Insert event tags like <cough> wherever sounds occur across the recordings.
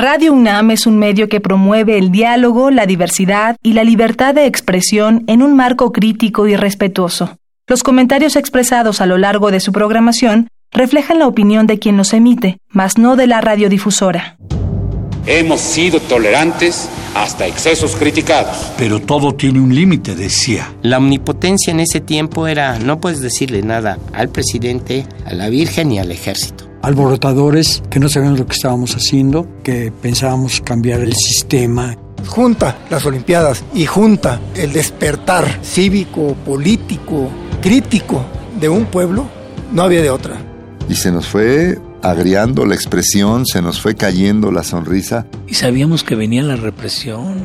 Radio UNAM es un medio que promueve el diálogo, la diversidad y la libertad de expresión en un marco crítico y respetuoso. Los comentarios expresados a lo largo de su programación reflejan la opinión de quien los emite, mas no de la radiodifusora. Hemos sido tolerantes hasta excesos criticados. Pero todo tiene un límite, decía. La omnipotencia en ese tiempo era no puedes decirle nada al presidente, a la Virgen y al ejército alborotadores que no sabíamos lo que estábamos haciendo, que pensábamos cambiar el sistema. Junta las Olimpiadas y junta el despertar cívico, político, crítico de un pueblo, no había de otra. Y se nos fue agriando la expresión, se nos fue cayendo la sonrisa. Y sabíamos que venía la represión.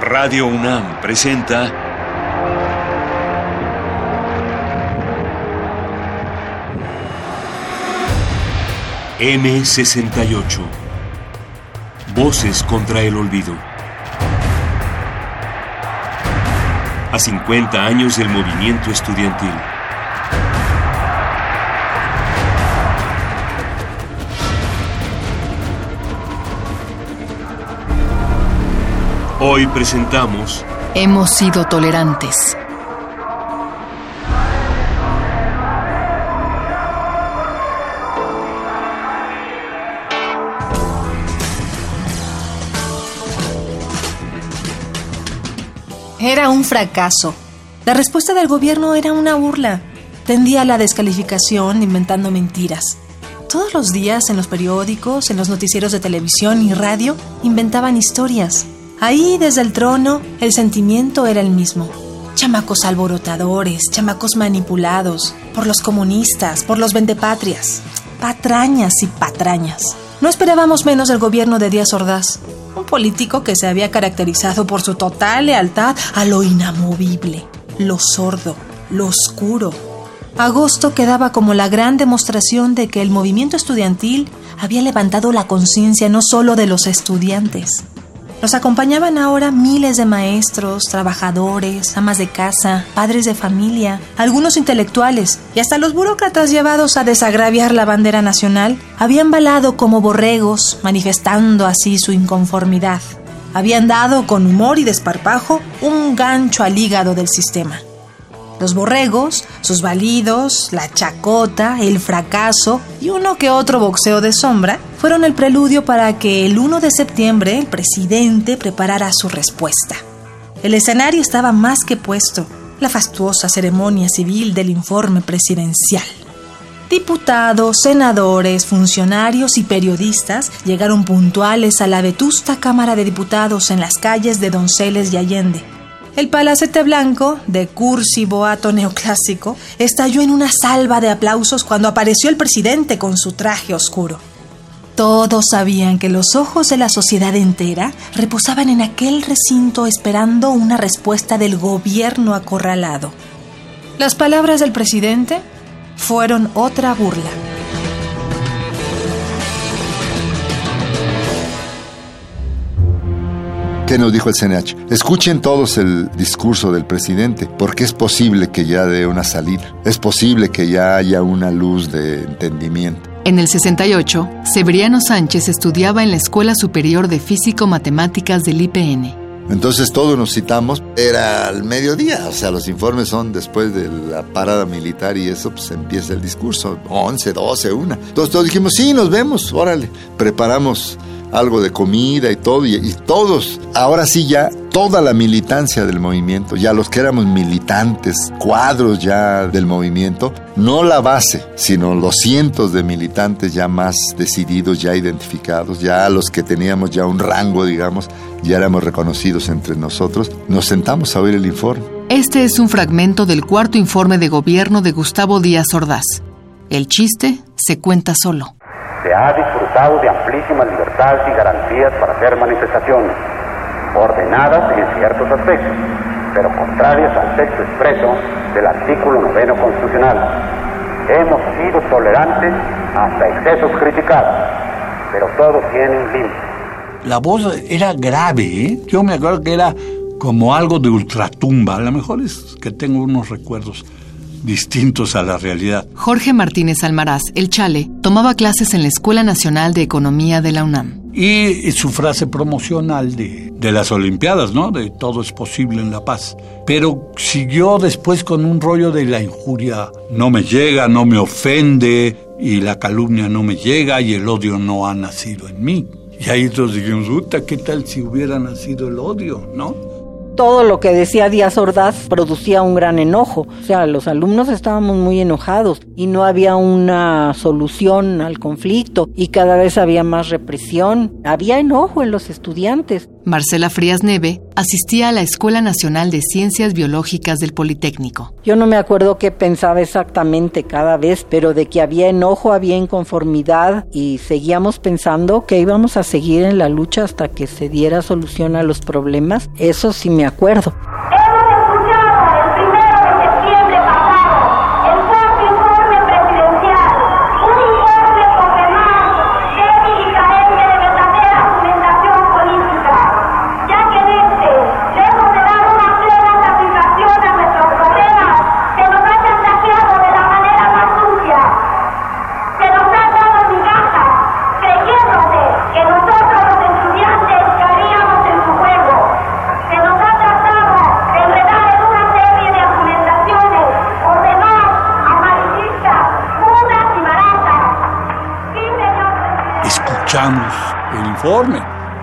Radio UNAM presenta M68. Voces contra el olvido. A 50 años del movimiento estudiantil. Hoy presentamos... Hemos sido tolerantes. Era un fracaso. La respuesta del gobierno era una burla. Tendía la descalificación inventando mentiras. Todos los días en los periódicos, en los noticieros de televisión y radio, inventaban historias. Ahí, desde el trono, el sentimiento era el mismo. Chamacos alborotadores, chamacos manipulados, por los comunistas, por los vendepatrias, patrañas y patrañas. No esperábamos menos del gobierno de Díaz Ordaz político que se había caracterizado por su total lealtad a lo inamovible, lo sordo, lo oscuro. Agosto quedaba como la gran demostración de que el movimiento estudiantil había levantado la conciencia no solo de los estudiantes, nos acompañaban ahora miles de maestros, trabajadores, amas de casa, padres de familia, algunos intelectuales y hasta los burócratas llevados a desagraviar la bandera nacional habían balado como borregos, manifestando así su inconformidad. Habían dado con humor y desparpajo un gancho al hígado del sistema. Los borregos, sus balidos, la chacota, el fracaso y uno que otro boxeo de sombra fueron el preludio para que el 1 de septiembre el presidente preparara su respuesta. El escenario estaba más que puesto, la fastuosa ceremonia civil del informe presidencial. Diputados, senadores, funcionarios y periodistas llegaron puntuales a la vetusta Cámara de Diputados en las calles de Donceles y Allende el palacete blanco, de cursi boato neoclásico, estalló en una salva de aplausos cuando apareció el presidente con su traje oscuro. Todos sabían que los ojos de la sociedad entera reposaban en aquel recinto esperando una respuesta del gobierno acorralado. Las palabras del presidente fueron otra burla. ¿Qué nos dijo el CNH? Escuchen todos el discurso del presidente, porque es posible que ya dé una salida, es posible que ya haya una luz de entendimiento. En el 68, Severiano Sánchez estudiaba en la Escuela Superior de Físico-Matemáticas del IPN. Entonces todos nos citamos, era al mediodía, o sea, los informes son después de la parada militar y eso, pues empieza el discurso, 11, 12, 1. Entonces todos dijimos, sí, nos vemos, órale, preparamos algo de comida y todo, y, todos, ahora sí ya toda la militancia del movimiento, ya los que éramos militantes, cuadros ya del movimiento, no la base, sino los cientos de militantes ya más decididos, ya identificados, ya los que teníamos ya un rango, digamos, ya éramos reconocidos entre nosotros, nos sentamos a oír el informe. Este es un fragmento del cuarto informe de gobierno de Gustavo Díaz Ordaz. El chiste se cuenta solo se ha disfrutado de amplísimas libertades y garantías para hacer manifestaciones, ordenadas en ciertos aspectos, pero contrarias al texto expreso del artículo noveno constitucional. Hemos sido tolerantes hasta excesos criticados, pero todo tiene un límite. La voz era grave, ¿eh? Yo me acuerdo que era como algo de ultratumba. A lo mejor es que tengo unos recuerdos distintos a la realidad. Jorge Martínez Almaraz, el Chale, tomaba clases en la Escuela Nacional de Economía de la UNAM. Y su frase promocional de, de las Olimpiadas, ¿no? De todo es posible en la paz. Pero siguió después con un rollo de la injuria. No me llega, no me ofende, y la calumnia no me llega, y el odio no ha nacido en mí. Y ahí todos dijimos, puta, ¿qué tal si hubiera nacido el odio, no? Todo lo que decía Díaz Ordaz producía un gran enojo. O sea, los alumnos estábamos muy enojados y no había una solución al conflicto y cada vez había más represión. Había enojo en los estudiantes. Marcela Frías Neve asistía a la Escuela Nacional de Ciencias Biológicas del Politécnico. Yo no me acuerdo qué pensaba exactamente cada vez, pero de que había enojo, había inconformidad y seguíamos pensando que íbamos a seguir en la lucha hasta que se diera solución a los problemas. Eso sí me acuerdo.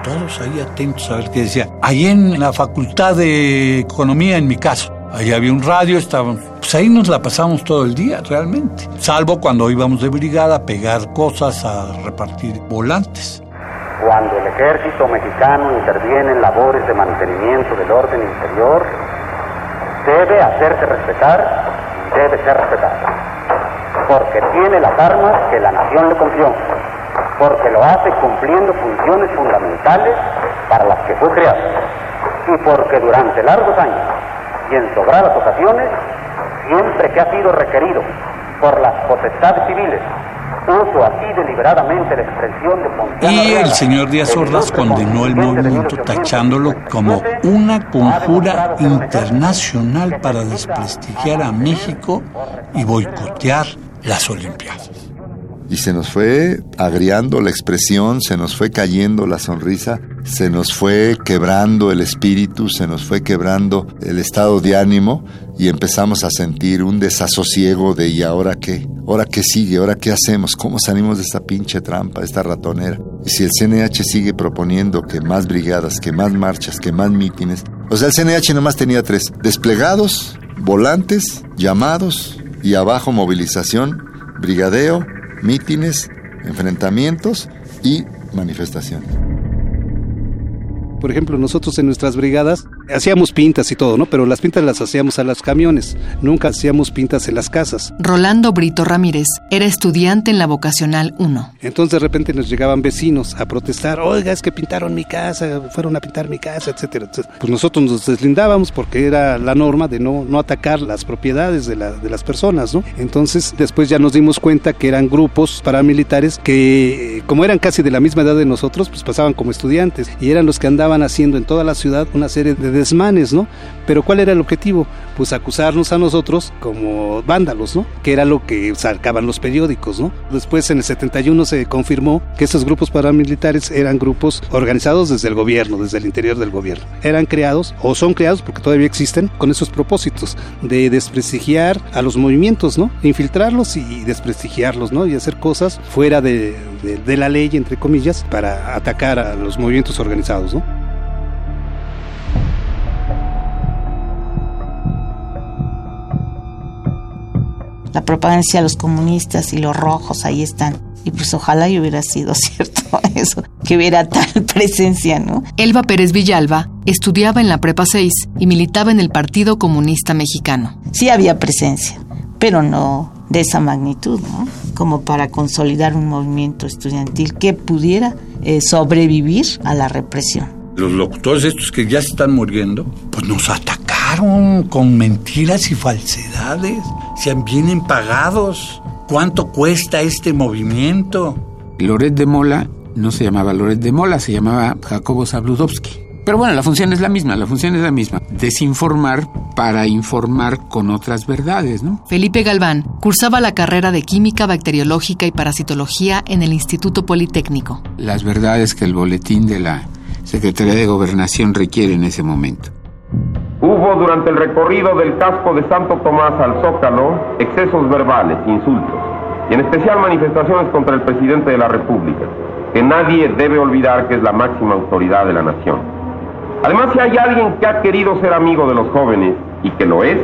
Todos ahí atentos a ver qué decía. Ahí en la Facultad de Economía, en mi caso, ahí había un radio, estaban, pues ahí nos la pasamos todo el día, realmente. Salvo cuando íbamos de brigada a pegar cosas, a repartir volantes. Cuando el ejército mexicano interviene en labores de mantenimiento del orden interior, debe hacerse respetar y debe ser respetado, porque tiene las armas que la nación le confió porque lo hace cumpliendo funciones fundamentales para las que fue creado. Y porque durante largos años y en sobradas ocasiones, siempre que ha sido requerido por las potestades civiles, uso así deliberadamente la expresión de Y el señor Díaz Ordaz condenó el movimiento tachándolo como una conjura internacional para desprestigiar a México y boicotear las Olimpiadas y se nos fue agriando la expresión, se nos fue cayendo la sonrisa, se nos fue quebrando el espíritu, se nos fue quebrando el estado de ánimo y empezamos a sentir un desasosiego de ¿y ahora qué? ¿Ahora qué sigue? ¿Ahora qué hacemos? ¿Cómo salimos de esta pinche trampa, de esta ratonera? Y si el CNH sigue proponiendo que más brigadas, que más marchas, que más mítines, o sea, el CNH nomás tenía tres, desplegados, volantes, llamados y abajo movilización, brigadeo mítines, enfrentamientos y manifestaciones. Por ejemplo, nosotros en nuestras brigadas hacíamos pintas y todo, ¿no? Pero las pintas las hacíamos a los camiones, nunca hacíamos pintas en las casas. Rolando Brito Ramírez era estudiante en la vocacional 1. Entonces de repente nos llegaban vecinos a protestar, oiga, es que pintaron mi casa, fueron a pintar mi casa, etcétera, Pues nosotros nos deslindábamos porque era la norma de no, no atacar las propiedades de, de las personas, ¿no? Entonces después ya nos dimos cuenta que eran grupos paramilitares que, como eran casi de la misma edad de nosotros, pues pasaban como estudiantes y eran los que andaban haciendo en toda la ciudad una serie de desmanes, ¿no? Pero ¿cuál era el objetivo? Pues acusarnos a nosotros como vándalos, ¿no? Que era lo que sacaban los periódicos, ¿no? Después en el 71 se confirmó que esos grupos paramilitares eran grupos organizados desde el gobierno, desde el interior del gobierno. Eran creados o son creados porque todavía existen con esos propósitos de desprestigiar a los movimientos, ¿no? Infiltrarlos y desprestigiarlos, ¿no? Y hacer cosas fuera de, de la ley, entre comillas, para atacar a los movimientos organizados, ¿no? La propaganda a los comunistas y los rojos ahí están. Y pues ojalá y hubiera sido <laughs> cierto eso, que hubiera tal <laughs> presencia, ¿no? Elba Pérez Villalba estudiaba en la Prepa 6 y militaba en el Partido Comunista Mexicano. Sí había presencia, pero no de esa magnitud, ¿no? Como para consolidar un movimiento estudiantil que pudiera eh, sobrevivir a la represión. Los locutores estos que ya están muriendo, pues nos con mentiras y falsedades sean vienen pagados. ¿Cuánto cuesta este movimiento? Loret de Mola no se llamaba Loret de Mola, se llamaba Jacobo Zabludowski. Pero bueno, la función es la misma, la función es la misma. Desinformar para informar con otras verdades, ¿no? Felipe Galván cursaba la carrera de Química Bacteriológica y Parasitología en el Instituto Politécnico. Las verdades que el boletín de la Secretaría de Gobernación requiere en ese momento. Hubo durante el recorrido del casco de Santo Tomás al Zócalo excesos verbales, insultos, y en especial manifestaciones contra el presidente de la República, que nadie debe olvidar que es la máxima autoridad de la nación. Además, si hay alguien que ha querido ser amigo de los jóvenes y que lo es,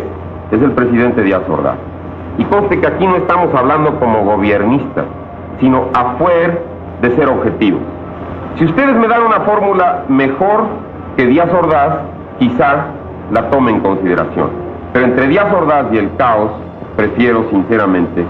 es el presidente Díaz Ordaz. Y conste que aquí no estamos hablando como gobiernistas, sino afuera de ser objetivos. Si ustedes me dan una fórmula mejor que Díaz Ordaz, quizás la tome en consideración. Pero entre Díaz Ordaz y el caos, prefiero sinceramente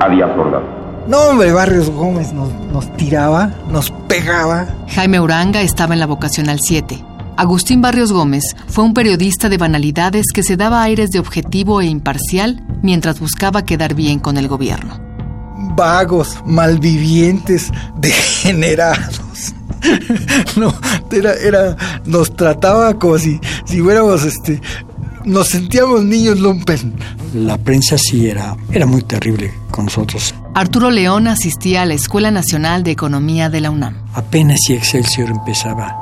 a Díaz Ordaz. No, hombre, Barrios Gómez nos, nos tiraba, nos pegaba. Jaime Uranga estaba en la vocacional 7 Agustín Barrios Gómez fue un periodista de banalidades que se daba aires de objetivo e imparcial mientras buscaba quedar bien con el gobierno. Vagos, malvivientes, <laughs> degenerados. <laughs> No, era, era, nos trataba como si, si fuéramos, este, nos sentíamos niños lumpen. La prensa sí era, era muy terrible con nosotros. Arturo León asistía a la Escuela Nacional de Economía de la UNAM. Apenas si Excelsior empezaba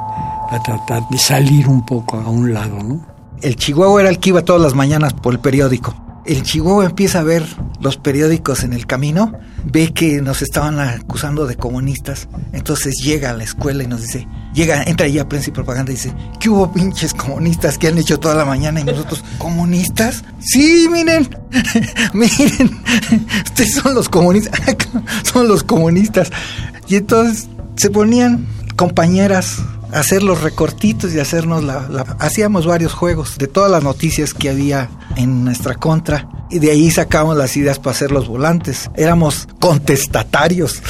a tratar de salir un poco a un lado, ¿no? El Chihuahua era el que iba todas las mañanas por el periódico. El Chihuahua empieza a ver los periódicos en el camino, ve que nos estaban acusando de comunistas, entonces llega a la escuela y nos dice, llega, entra allá a prensa y propaganda y dice, ¿qué hubo pinches comunistas que han hecho toda la mañana y nosotros, <laughs> ¿comunistas? Sí, miren, <laughs> miren, <laughs> ustedes son los comunistas, son los comunistas. Y entonces se ponían compañeras hacer los recortitos y hacernos la, Hacíamos varios juegos de todas las noticias que había en nuestra contra y de ahí sacamos las ideas para hacer los volantes. Éramos contestatarios.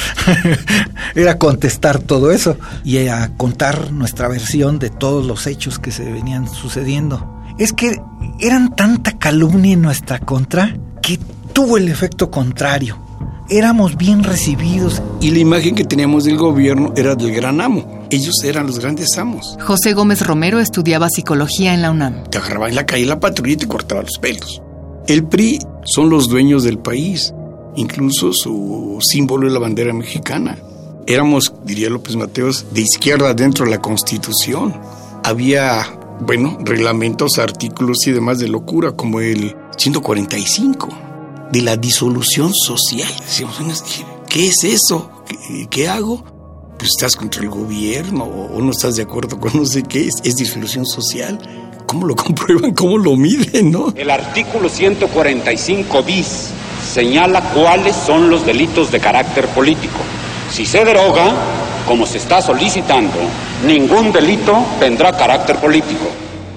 <laughs> Era contestar todo eso y a contar nuestra versión de todos los hechos que se venían sucediendo. Es que eran tanta calumnia en nuestra contra que tuvo el efecto contrario éramos bien recibidos. Y la imagen que teníamos del gobierno era del gran amo. Ellos eran los grandes amos. José Gómez Romero estudiaba psicología en la UNAM. Te agarraba en la calle la patrulla y te cortaba los pelos. El PRI son los dueños del país. Incluso su símbolo es la bandera mexicana. Éramos, diría López Mateos, de izquierda dentro de la Constitución. Había, bueno, reglamentos, artículos y demás de locura, como el 145 de la disolución social. Decíamos, ¿qué es eso? ¿Qué, hago? Pues estás contra el gobierno o no estás de acuerdo con no sé qué, es, es disolución social. ¿Cómo lo <laughs> comprueban? ¿Cómo lo miden? ¿no? El artículo 145 bis señala cuáles son los delitos de carácter político. Si se deroga, como se está solicitando, ningún delito tendrá carácter político.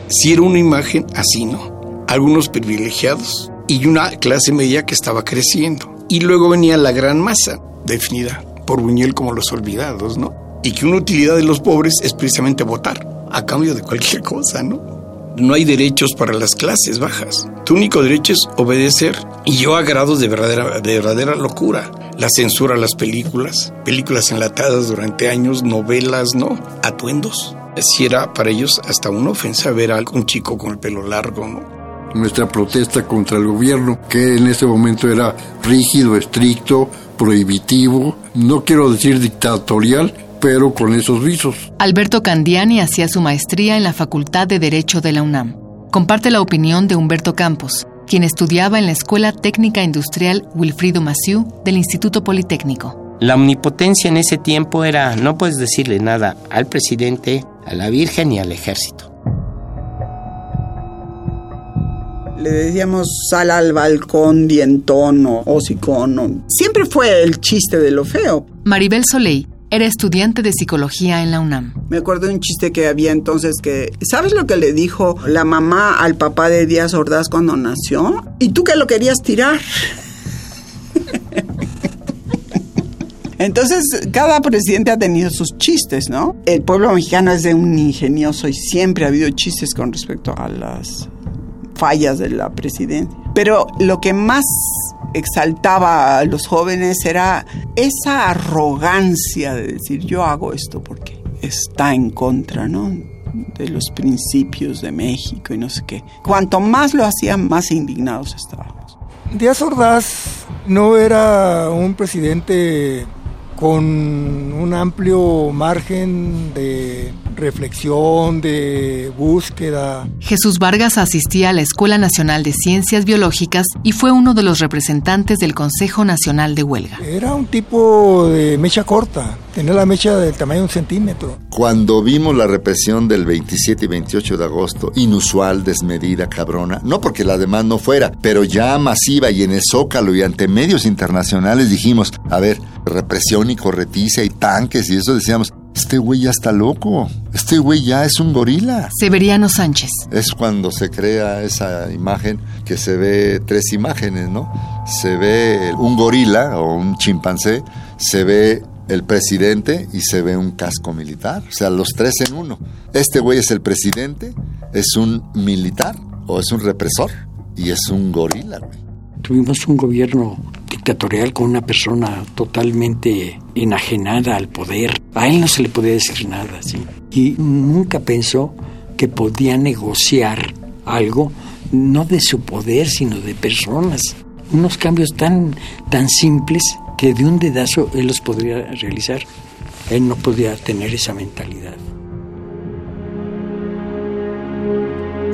Si era una imagen así, ¿no? Algunos privilegiados y una clase media que estaba creciendo. Y luego venía la gran masa, definida por Buñuel como los olvidados, ¿no? Y que una utilidad de los pobres es precisamente votar, a cambio de cualquier cosa, ¿no? No hay derechos para las clases bajas. Tu único derecho es obedecer. Y yo a grados de verdadera, de verdadera locura. La censura a las películas, películas enlatadas durante años, novelas, ¿no? Atuendos. Si era para ellos hasta una ofensa ver a algún chico con el pelo largo, ¿no? Nuestra protesta contra el gobierno, que en ese momento era rígido, estricto, prohibitivo, no quiero decir dictatorial, pero con esos visos. Alberto Candiani hacía su maestría en la Facultad de Derecho de la UNAM. Comparte la opinión de Humberto Campos, quien estudiaba en la Escuela Técnica Industrial Wilfrido Massieu del Instituto Politécnico. La omnipotencia en ese tiempo era, no puedes decirle nada al presidente, a la Virgen y al ejército. Le decíamos sal al balcón, dientón o hocicón. Siempre fue el chiste de lo feo. Maribel Soleil era estudiante de psicología en la UNAM. Me acuerdo de un chiste que había entonces que, ¿sabes lo que le dijo la mamá al papá de Díaz Ordaz cuando nació? ¿Y tú que lo querías tirar? <laughs> Entonces, cada presidente ha tenido sus chistes, ¿no? El pueblo mexicano es de un ingenioso y siempre ha habido chistes con respecto a las fallas de la presidencia. Pero lo que más exaltaba a los jóvenes era esa arrogancia de decir yo hago esto porque está en contra, ¿no? de los principios de México y no sé qué. Cuanto más lo hacían, más indignados estábamos. Díaz Ordaz no era un presidente con un amplio margen de reflexión, de búsqueda. Jesús Vargas asistía a la Escuela Nacional de Ciencias Biológicas y fue uno de los representantes del Consejo Nacional de Huelga. Era un tipo de mecha corta, tenía la mecha del tamaño de un centímetro. Cuando vimos la represión del 27 y 28 de agosto, inusual, desmedida, cabrona, no porque la demás no fuera, pero ya masiva y en el Zócalo y ante medios internacionales dijimos, a ver, represión y corretiza y tanques y eso decíamos, este güey ya está loco. Este güey ya es un gorila. Severiano Sánchez. Es cuando se crea esa imagen que se ve tres imágenes, ¿no? Se ve un gorila o un chimpancé, se ve el presidente y se ve un casco militar. O sea, los tres en uno. Este güey es el presidente, es un militar o es un represor y es un gorila, güey. Tuvimos un gobierno dictatorial con una persona totalmente enajenada al poder. A él no se le podía decir nada, ¿sí? Y nunca pensó que podía negociar algo, no de su poder, sino de personas. Unos cambios tan, tan simples que de un dedazo él los podría realizar. Él no podía tener esa mentalidad.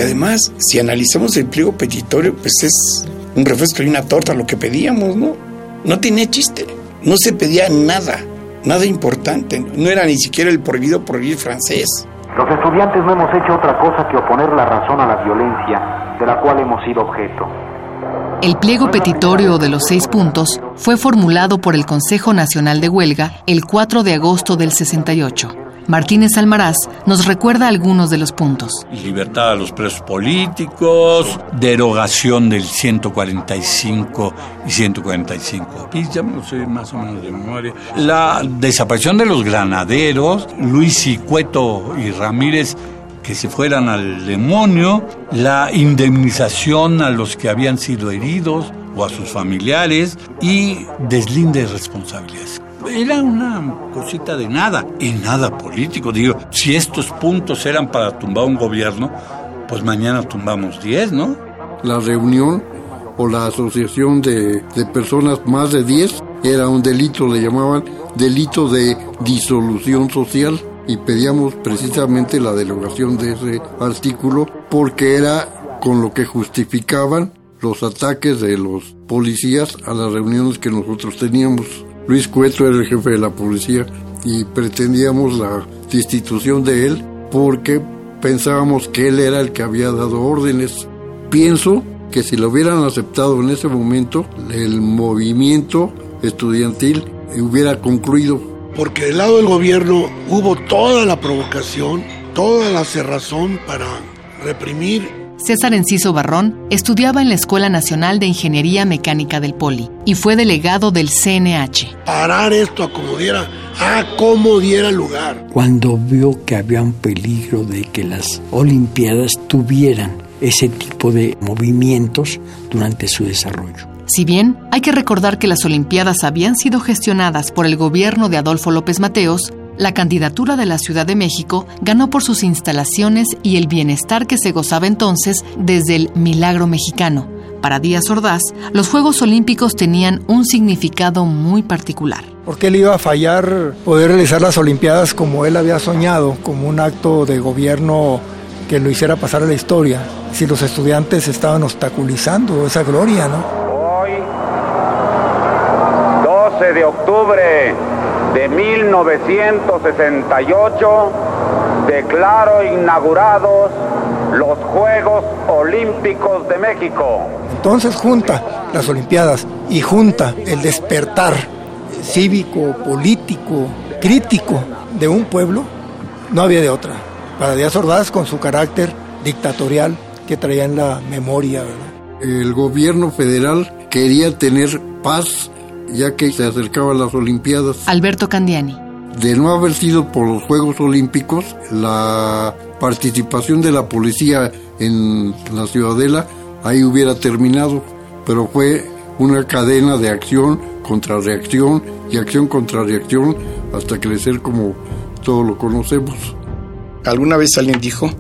Además, si analizamos el pliego petitorio, pues es un refresco y una torta lo que pedíamos, ¿no? No tenía chiste, no se pedía nada, nada importante, no era ni siquiera el prohibido prohibir francés. Los estudiantes no hemos hecho otra cosa que oponer la razón a la violencia de la cual hemos sido objeto. El pliego petitorio de los seis puntos fue formulado por el Consejo Nacional de Huelga el 4 de agosto del 68. Martínez Almaraz nos recuerda algunos de los puntos. Libertad a los presos políticos, derogación del 145 y 145 y ya me lo sé más o menos de memoria. La desaparición de los granaderos, Luis y Cueto y Ramírez que se fueran al demonio, la indemnización a los que habían sido heridos o a sus familiares y deslinde de responsabilidades era una cosita de nada y nada político. Digo, si estos puntos eran para tumbar un gobierno, pues mañana tumbamos 10, ¿no? La reunión o la asociación de, de personas más de 10 era un delito, le llamaban delito de disolución social y pedíamos precisamente la derogación de ese artículo porque era con lo que justificaban los ataques de los policías a las reuniones que nosotros teníamos. Luis Cueto era el jefe de la policía y pretendíamos la destitución de él porque pensábamos que él era el que había dado órdenes. Pienso que si lo hubieran aceptado en ese momento, el movimiento estudiantil hubiera concluido. Porque del lado del gobierno hubo toda la provocación, toda la cerrazón para reprimir César Enciso Barrón estudiaba en la Escuela Nacional de Ingeniería Mecánica del Poli y fue delegado del CNH. Parar esto a como diera, a como diera lugar. Cuando vio que había un peligro de que las Olimpiadas tuvieran ese tipo de movimientos durante su desarrollo. Si bien hay que recordar que las Olimpiadas habían sido gestionadas por el gobierno de Adolfo López Mateos, la candidatura de la Ciudad de México ganó por sus instalaciones y el bienestar que se gozaba entonces desde el milagro mexicano. Para Díaz Ordaz, los Juegos Olímpicos tenían un significado muy particular. Porque él iba a fallar poder realizar las Olimpiadas como él había soñado, como un acto de gobierno que lo hiciera pasar a la historia. Si los estudiantes estaban obstaculizando esa gloria, ¿no? Hoy, 12 de octubre de 1968 declaro inaugurados los Juegos Olímpicos de México. Entonces junta las Olimpiadas y junta el despertar cívico, político, crítico de un pueblo, no había de otra. Para Díaz Ordaz con su carácter dictatorial que traía en la memoria. El gobierno federal quería tener paz ya que se acercaban las Olimpiadas. Alberto Candiani. De no haber sido por los Juegos Olímpicos, la participación de la policía en la Ciudadela ahí hubiera terminado, pero fue una cadena de acción contra reacción y acción contra reacción hasta crecer como todos lo conocemos. Alguna vez alguien dijo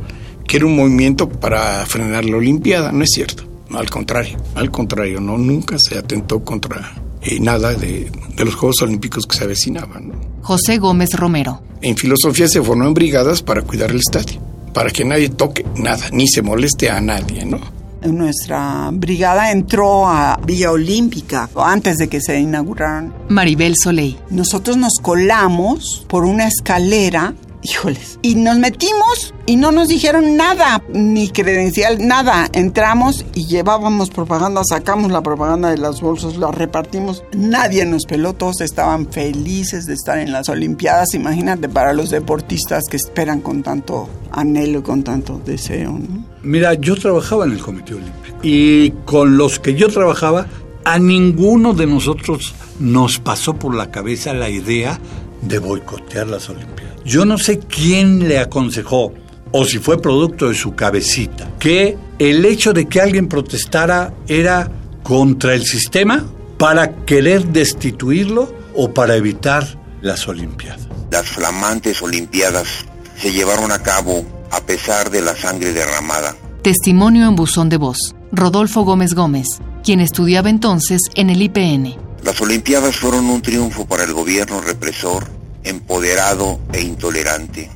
que era un movimiento para frenar la Olimpiada, no es cierto, al contrario, al contrario, no, nunca se atentó contra eh, nada de, de, los Juegos Olímpicos que se avecinaban. ¿no? José Gómez Romero. En filosofía se formó en brigadas para cuidar el estadio, para que nadie toque nada, ni se moleste a nadie, ¿no? Nuestra brigada entró a Villa Olímpica antes de que se inauguraran. Maribel Soleil. Nosotros nos colamos por una escalera híjoles. Y nos metimos y no nos dijeron nada, ni credencial, nada. Entramos y llevábamos propaganda, sacamos la propaganda de las bolsas, la repartimos. Nadie nos peló, todos estaban felices de estar en las Olimpiadas. Imagínate para los deportistas que esperan con tanto anhelo con tanto deseo. Mira, yo trabajaba en el Comité Olímpico y con los que yo trabajaba, a ninguno de nosotros nos pasó por la cabeza la idea de boicotear las Olimpiadas. Yo no sé quién le aconsejó, o si fue producto de su cabecita, que el hecho de que alguien protestara era contra el sistema para querer destituirlo o para evitar las Olimpiadas. Las flamantes Olimpiadas se llevaron a cabo a pesar de la sangre derramada. Testimonio en buzón de voz. Rodolfo Gómez Gómez, quien estudiaba entonces en el IPN. Las Olimpiadas fueron un triunfo para el gobierno represor, empoderado e intolerante.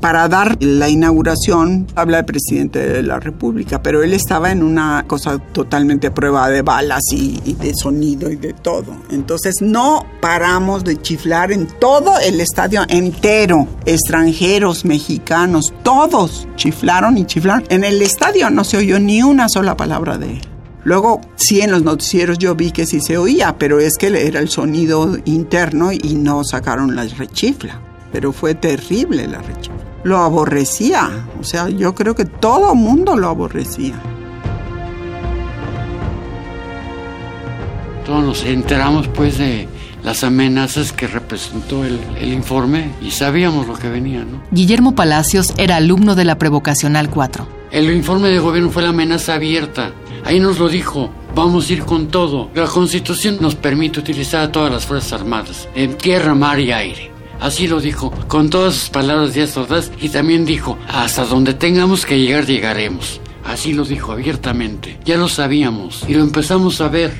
Para dar la inauguración habla el presidente de la República, pero él estaba en una cosa totalmente a prueba de balas y, y, de sonido y de todo. Entonces no paramos de chiflar en todo el estadio entero. Extranjeros, mexicanos, todos chiflaron y chiflaron. En el estadio no se oyó ni una sola palabra de él. Luego, sí, en los noticieros yo vi que sí se oía, pero es que era el sonido interno y no sacaron la rechifla. Pero fue terrible la rechifla. Lo aborrecía, o sea, yo creo que todo mundo lo aborrecía. Todos nos enteramos pues de las amenazas que representó el, el, informe y sabíamos lo que venía, ¿no? Guillermo Palacios era alumno de la Prevocacional 4. El informe de gobierno fue la amenaza abierta. Ahí nos lo dijo. Vamos a ir con todo. La Constitución nos permite utilizar a todas las Fuerzas Armadas, en tierra, mar y aire. Así lo dijo, con todas sus palabras y sordas, y también dijo, hasta donde tengamos que llegar, llegaremos. Así lo dijo abiertamente. Ya lo sabíamos y lo empezamos a ver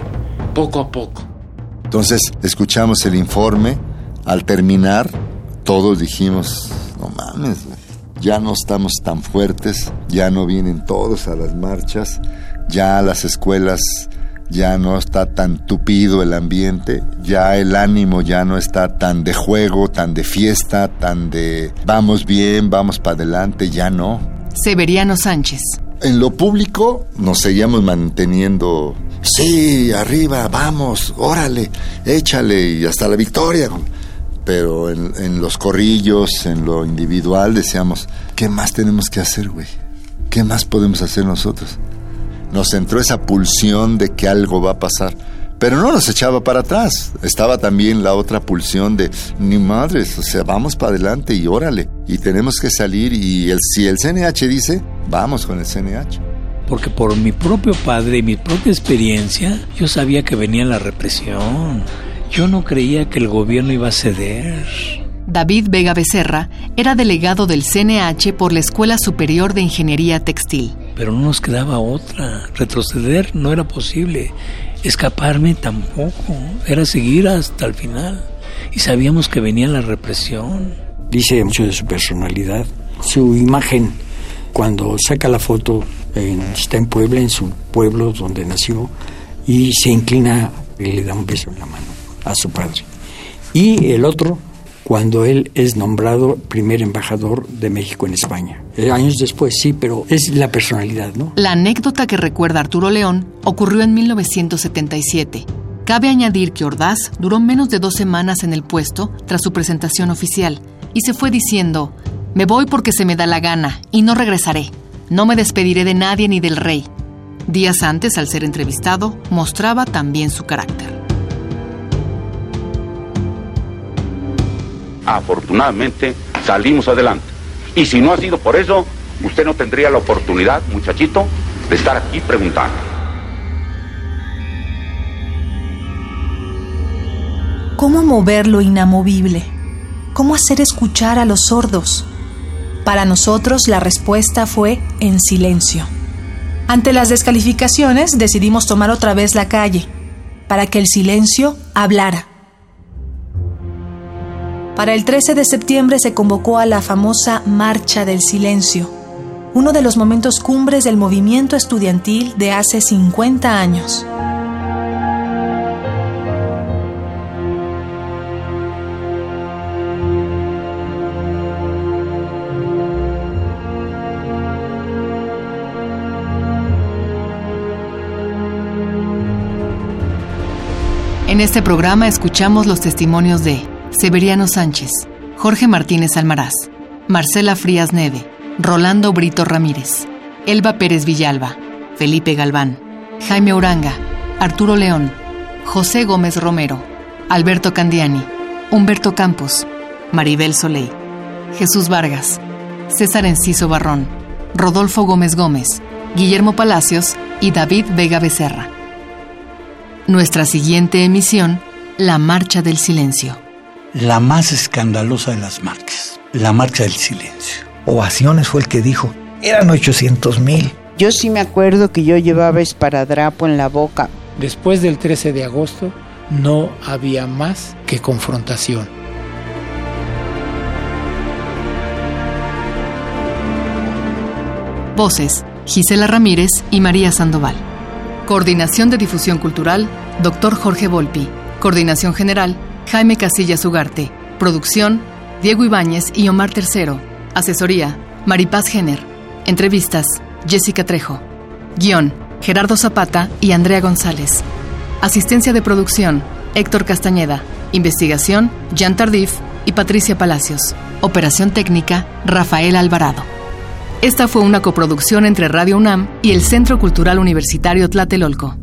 poco a poco. Entonces escuchamos el informe, al terminar todos dijimos, no mames, ya no estamos tan fuertes, ya no vienen todos a las marchas, ya las escuelas ya no está tan tupido el ambiente, ya el ánimo ya no está tan de juego, tan de fiesta, tan de vamos bien, vamos para adelante, ya no. Severiano Sánchez. En lo público nos seguíamos manteniendo, sí, arriba, vamos, órale, échale y hasta la victoria. Pero en, los corrillos, en lo individual, decíamos, ¿qué más tenemos que hacer, güey? ¿Qué más podemos hacer nosotros? nos entró esa pulsión de que algo va a pasar. Pero no nos echaba para atrás. Estaba también la otra pulsión de, ni madres, o sea, vamos para adelante y órale. Y tenemos que salir y el, si el CNH dice, vamos con el CNH. Porque por mi propio padre y mi propia experiencia, yo sabía que venía la represión. Yo no creía que el gobierno iba a ceder. David Vega Becerra era delegado del CNH por la Escuela Superior de Ingeniería Textil. Pero no nos quedaba otra. Retroceder no era posible. Escaparme tampoco. Era seguir hasta el final. Y sabíamos que venía la represión. Dice mucho de su personalidad, su imagen. Cuando saca la foto, en, está en Puebla, en su pueblo donde nació, y se inclina y le da un beso en la mano a su padre. Y el otro cuando él es nombrado primer embajador de México en España. Años después, sí, pero es la personalidad, ¿no? La anécdota que recuerda Arturo León ocurrió en 1977. Cabe añadir que Ordaz duró menos de dos semanas en el puesto tras su presentación oficial y se fue diciendo, me voy porque se me da la gana y no regresaré. No me despediré de nadie ni del rey. Días antes, al ser entrevistado, mostraba también su carácter. afortunadamente salimos adelante. Y si no ha sido por eso, usted no tendría la oportunidad, muchachito, de estar aquí preguntando. ¿Cómo mover lo inamovible? ¿Cómo hacer escuchar a los sordos? Para nosotros la respuesta fue en silencio. Ante las descalificaciones decidimos tomar otra vez la calle, para que el silencio hablara. Para el 13 de septiembre se convocó a la famosa Marcha del Silencio, uno de los momentos cumbres del movimiento estudiantil de hace 50 años. En este programa escuchamos los testimonios de Severiano Sánchez, Jorge Martínez Almaraz, Marcela Frías Neve, Rolando Brito Ramírez, Elba Pérez Villalba, Felipe Galván, Jaime Uranga, Arturo León, José Gómez Romero, Alberto Candiani, Humberto Campos, Maribel Soleil, Jesús Vargas, César Enciso Barrón, Rodolfo Gómez Gómez, Guillermo Palacios y David Vega Becerra. Nuestra siguiente emisión, La Marcha del Silencio. La más escandalosa de las marchas, la Marcha del Silencio. Ovaciones fue el que dijo, eran 800 mil. Yo sí me acuerdo que yo llevaba esparadrapo en la boca. Después del 13 de agosto no había más que confrontación. Voces, Gisela Ramírez y María Sandoval. Coordinación de Difusión Cultural, Dr. Jorge Volpi. Coordinación General, Jaime Casillas Ugarte. Producción, Diego Ibáñez y Omar Tercero. Asesoría, Maripaz Jenner. Entrevistas, Jessica Trejo. Guión, Gerardo Zapata y Andrea González. Asistencia de producción, Héctor Castañeda. Investigación, Jan Tardif y Patricia Palacios. Operación técnica, Rafael Alvarado. Esta fue una coproducción entre Radio UNAM y el Centro Cultural Universitario Tlatelolco.